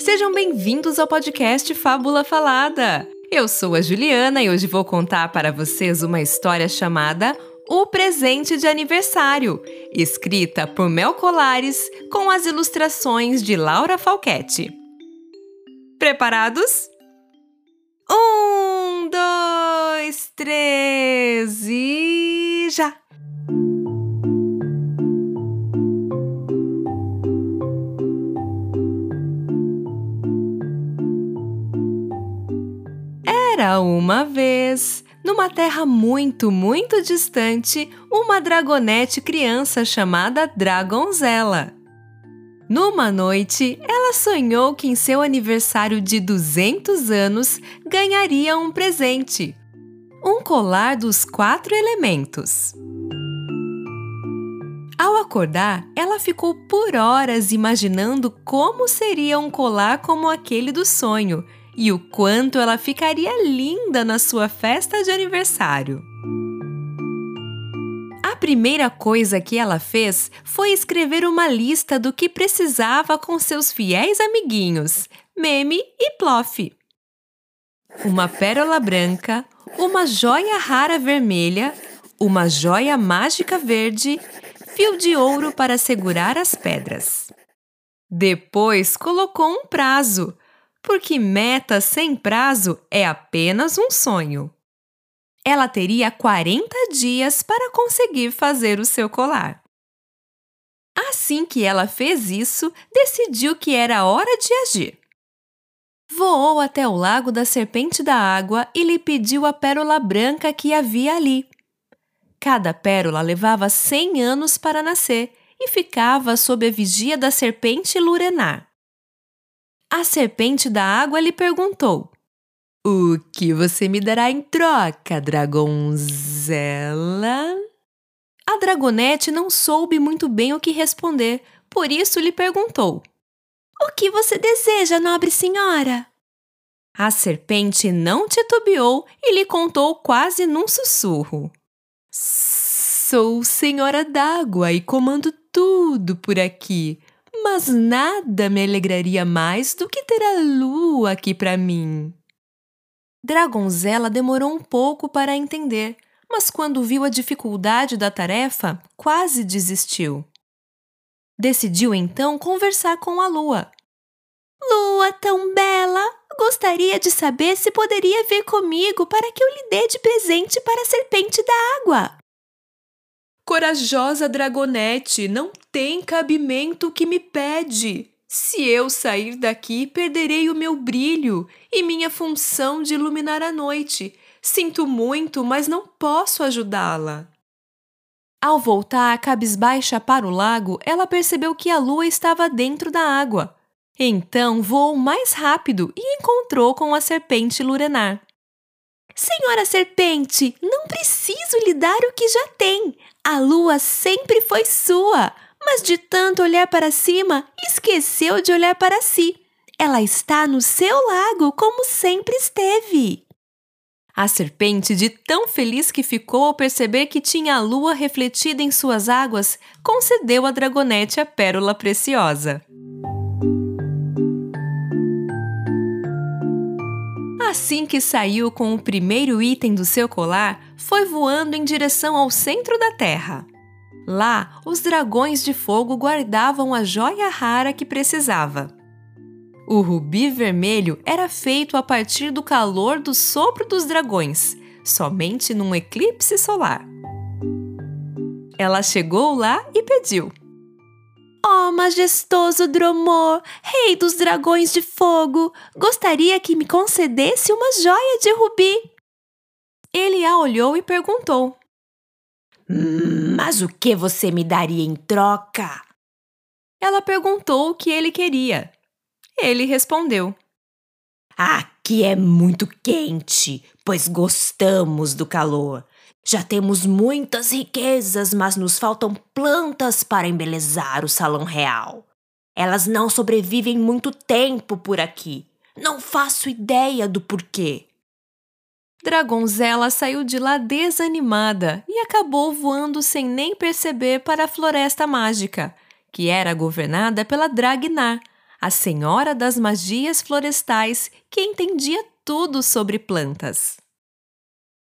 Sejam bem-vindos ao podcast Fábula Falada. Eu sou a Juliana e hoje vou contar para vocês uma história chamada O Presente de Aniversário, escrita por Mel Colares com as ilustrações de Laura Falquete. Preparados? Um, dois, três e Uma vez, numa terra muito, muito distante, uma dragonete criança chamada Dragonzela. Numa noite, ela sonhou que em seu aniversário de 200 anos ganharia um presente: um colar dos quatro elementos. Ao acordar, ela ficou por horas imaginando como seria um colar como aquele do sonho e o quanto ela ficaria linda na sua festa de aniversário. A primeira coisa que ela fez foi escrever uma lista do que precisava com seus fiéis amiguinhos, Meme e Plof. Uma pérola branca, uma joia rara vermelha, uma joia mágica verde, fio de ouro para segurar as pedras. Depois colocou um prazo, porque meta sem prazo é apenas um sonho. Ela teria 40 dias para conseguir fazer o seu colar. Assim que ela fez isso, decidiu que era hora de agir. Voou até o lago da Serpente da Água e lhe pediu a pérola branca que havia ali. Cada pérola levava 100 anos para nascer e ficava sob a vigia da serpente Lurenar. A serpente da água lhe perguntou: O que você me dará em troca, dragonzela? A dragonete não soube muito bem o que responder, por isso lhe perguntou: O que você deseja, nobre senhora? A serpente não titubeou e lhe contou quase num sussurro: Sou senhora d'água e comando tudo por aqui mas nada me alegraria mais do que ter a lua aqui para mim. Dragonzela demorou um pouco para entender, mas quando viu a dificuldade da tarefa, quase desistiu. Decidiu então conversar com a lua. Lua tão bela, gostaria de saber se poderia vir comigo para que eu lhe dê de presente para a serpente da água. Corajosa dragonete, não tem cabimento que me pede. Se eu sair daqui, perderei o meu brilho e minha função de iluminar a noite. Sinto muito, mas não posso ajudá-la. Ao voltar cabisbaixa para o lago, ela percebeu que a lua estava dentro da água. Então voou mais rápido e encontrou com a serpente Lurenar. Senhora Serpente, não preciso lhe dar o que já tem. A lua sempre foi sua, mas de tanto olhar para cima, esqueceu de olhar para si. Ela está no seu lago como sempre esteve. A serpente, de tão feliz que ficou ao perceber que tinha a lua refletida em suas águas, concedeu à dragonete a pérola preciosa. Assim que saiu com o primeiro item do seu colar, foi voando em direção ao centro da Terra. Lá, os dragões de fogo guardavam a joia rara que precisava. O rubi vermelho era feito a partir do calor do sopro dos dragões, somente num eclipse solar. Ela chegou lá e pediu: Ó oh, majestoso Dromor, rei dos dragões de fogo, gostaria que me concedesse uma joia de rubi. Ele a olhou e perguntou: Mas o que você me daria em troca? Ela perguntou o que ele queria. Ele respondeu: Aqui é muito quente, pois gostamos do calor. Já temos muitas riquezas, mas nos faltam plantas para embelezar o salão real. Elas não sobrevivem muito tempo por aqui. Não faço ideia do porquê. Dragonzela saiu de lá desanimada e acabou voando sem nem perceber para a Floresta Mágica, que era governada pela Dragnar, a senhora das magias florestais que entendia tudo sobre plantas.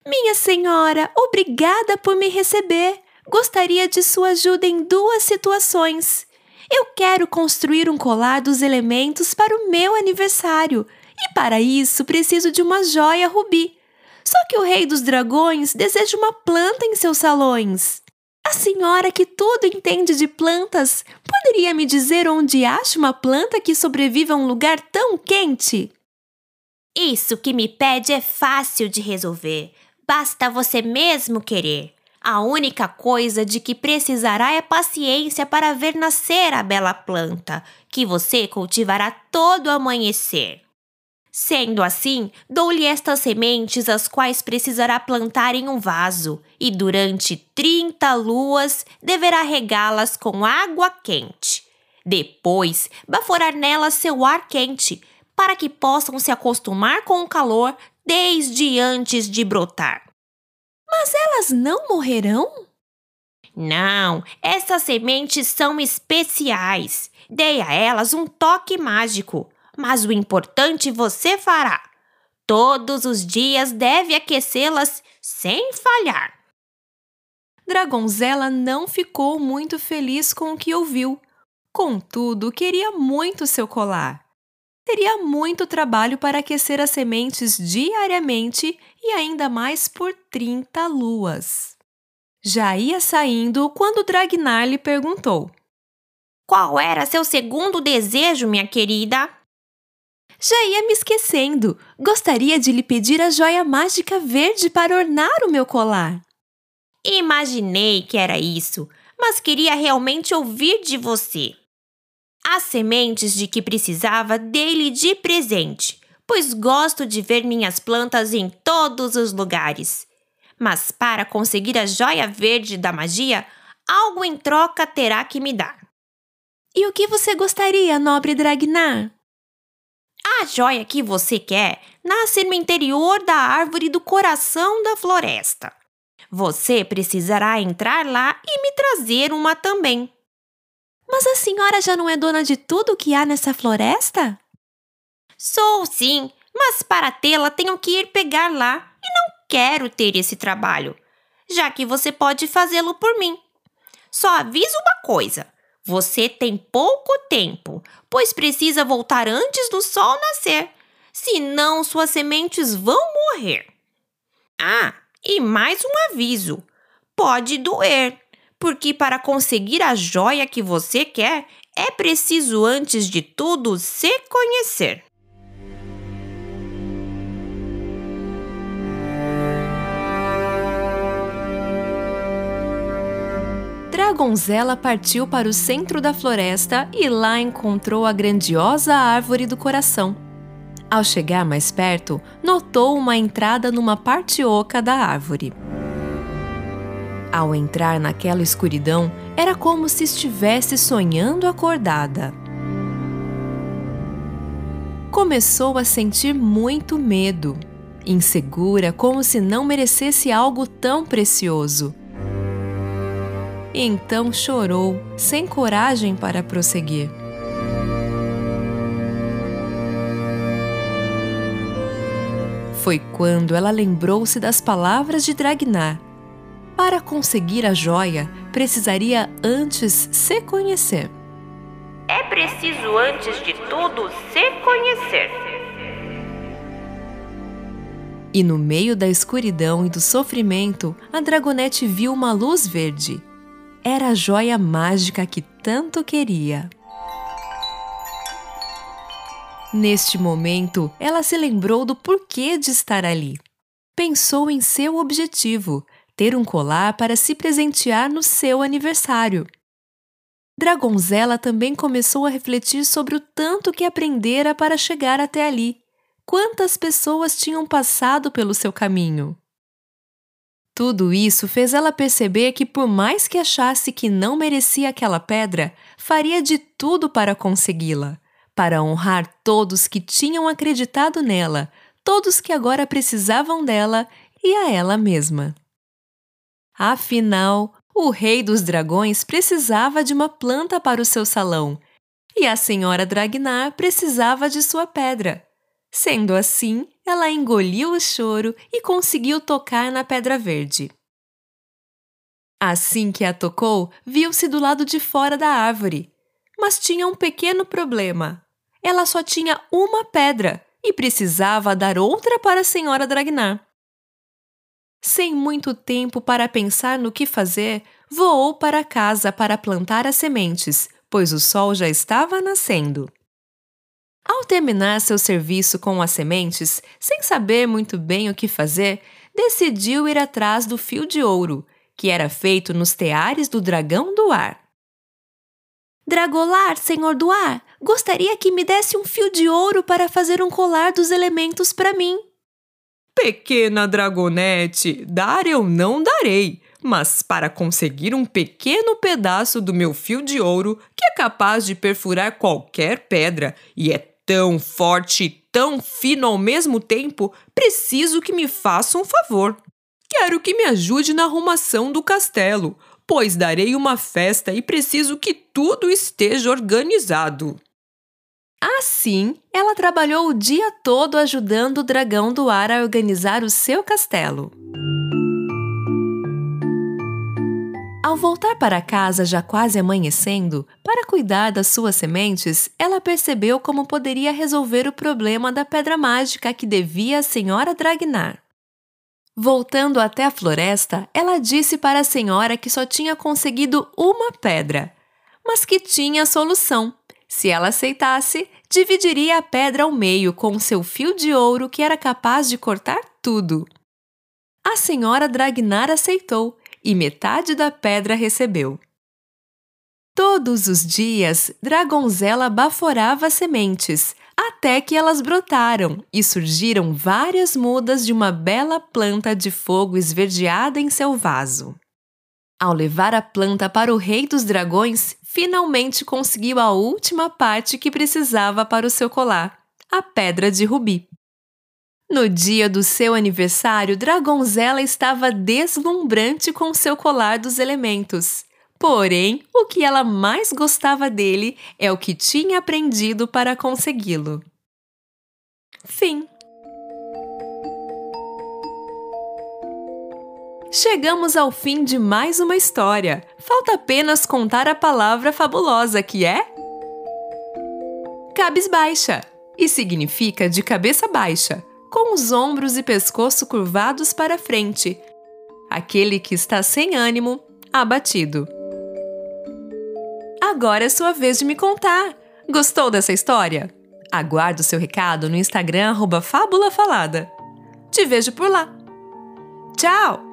Minha senhora, obrigada por me receber. Gostaria de sua ajuda em duas situações. Eu quero construir um colar dos elementos para o meu aniversário e para isso preciso de uma joia rubi. Só que o rei dos dragões deseja uma planta em seus salões. A senhora que tudo entende de plantas poderia me dizer onde acha uma planta que sobrevive a um lugar tão quente? Isso que me pede é fácil de resolver. Basta você mesmo querer. A única coisa de que precisará é paciência para ver nascer a bela planta, que você cultivará todo amanhecer. Sendo assim, dou-lhe estas sementes, as quais precisará plantar em um vaso, e durante 30 luas deverá regá-las com água quente. Depois, baforar nelas seu ar quente, para que possam se acostumar com o calor desde antes de brotar. Mas elas não morrerão? Não, essas sementes são especiais. Dei a elas um toque mágico mas o importante você fará. Todos os dias deve aquecê-las sem falhar. Dragonzela não ficou muito feliz com o que ouviu. Contudo, queria muito seu colar. Teria muito trabalho para aquecer as sementes diariamente e ainda mais por 30 luas. Já ia saindo quando Dragnar lhe perguntou: Qual era seu segundo desejo, minha querida? Já ia me esquecendo. Gostaria de lhe pedir a joia mágica verde para ornar o meu colar. Imaginei que era isso, mas queria realmente ouvir de você. As sementes de que precisava dei-lhe de presente, pois gosto de ver minhas plantas em todos os lugares. Mas para conseguir a joia verde da magia, algo em troca terá que me dar. E o que você gostaria, nobre Dragnar? A joia que você quer nasce no interior da árvore do coração da floresta. Você precisará entrar lá e me trazer uma também. Mas a senhora já não é dona de tudo que há nessa floresta? Sou sim, mas para tê-la tenho que ir pegar lá e não quero ter esse trabalho, já que você pode fazê-lo por mim. Só aviso uma coisa: você tem pouco tempo, pois precisa voltar antes do sol nascer, senão suas sementes vão morrer. Ah, e mais um aviso: pode doer, porque para conseguir a joia que você quer, é preciso, antes de tudo, se conhecer. Dragonzela partiu para o centro da floresta e lá encontrou a grandiosa árvore do coração. Ao chegar mais perto, notou uma entrada numa parte oca da árvore. Ao entrar naquela escuridão, era como se estivesse sonhando acordada. Começou a sentir muito medo, insegura, como se não merecesse algo tão precioso então chorou, sem coragem para prosseguir. Foi quando ela lembrou-se das palavras de Dragnar. Para conseguir a joia, precisaria antes se conhecer. É preciso, antes de tudo, se conhecer. E no meio da escuridão e do sofrimento, a dragonete viu uma luz verde era a joia mágica que tanto queria. Neste momento, ela se lembrou do porquê de estar ali. Pensou em seu objetivo, ter um colar para se presentear no seu aniversário. Dragonzela também começou a refletir sobre o tanto que aprendera para chegar até ali. Quantas pessoas tinham passado pelo seu caminho? Tudo isso fez ela perceber que, por mais que achasse que não merecia aquela pedra, faria de tudo para consegui-la, para honrar todos que tinham acreditado nela, todos que agora precisavam dela e a ela mesma. Afinal, o rei dos dragões precisava de uma planta para o seu salão, e a senhora Dragnar precisava de sua pedra. Sendo assim, ela engoliu o choro e conseguiu tocar na pedra verde. Assim que a tocou, viu-se do lado de fora da árvore. Mas tinha um pequeno problema. Ela só tinha uma pedra e precisava dar outra para a senhora Dragnar. Sem muito tempo para pensar no que fazer, voou para casa para plantar as sementes, pois o sol já estava nascendo. Ao terminar seu serviço com as sementes, sem saber muito bem o que fazer, decidiu ir atrás do fio de ouro, que era feito nos teares do dragão do ar. Dragolar, senhor do ar, gostaria que me desse um fio de ouro para fazer um colar dos elementos para mim. Pequena dragonete, dar eu não darei, mas para conseguir um pequeno pedaço do meu fio de ouro que é capaz de perfurar qualquer pedra e é tão forte e tão fino ao mesmo tempo, preciso que me faça um favor. Quero que me ajude na arrumação do castelo, pois darei uma festa e preciso que tudo esteja organizado. Assim, ela trabalhou o dia todo ajudando o dragão do ar a organizar o seu castelo. Ao voltar para casa já quase amanhecendo, para cuidar das suas sementes, ela percebeu como poderia resolver o problema da pedra mágica que devia a senhora Dragnar. Voltando até a floresta, ela disse para a senhora que só tinha conseguido uma pedra, mas que tinha solução. Se ela aceitasse, dividiria a pedra ao meio com seu fio de ouro que era capaz de cortar tudo. A senhora Dragnar aceitou e metade da pedra recebeu. Todos os dias, Dragonzela baforava sementes, até que elas brotaram e surgiram várias mudas de uma bela planta de fogo esverdeada em seu vaso. Ao levar a planta para o Rei dos Dragões, finalmente conseguiu a última parte que precisava para o seu colar, a pedra de rubi. No dia do seu aniversário, Dragonzela estava deslumbrante com seu colar dos elementos. Porém, o que ela mais gostava dele é o que tinha aprendido para consegui-lo. Fim. Chegamos ao fim de mais uma história. Falta apenas contar a palavra fabulosa que é cabisbaixa e significa de cabeça baixa com os ombros e pescoço curvados para frente. Aquele que está sem ânimo, abatido. Agora é sua vez de me contar. Gostou dessa história? Aguardo seu recado no Instagram Fábula Falada. Te vejo por lá. Tchau!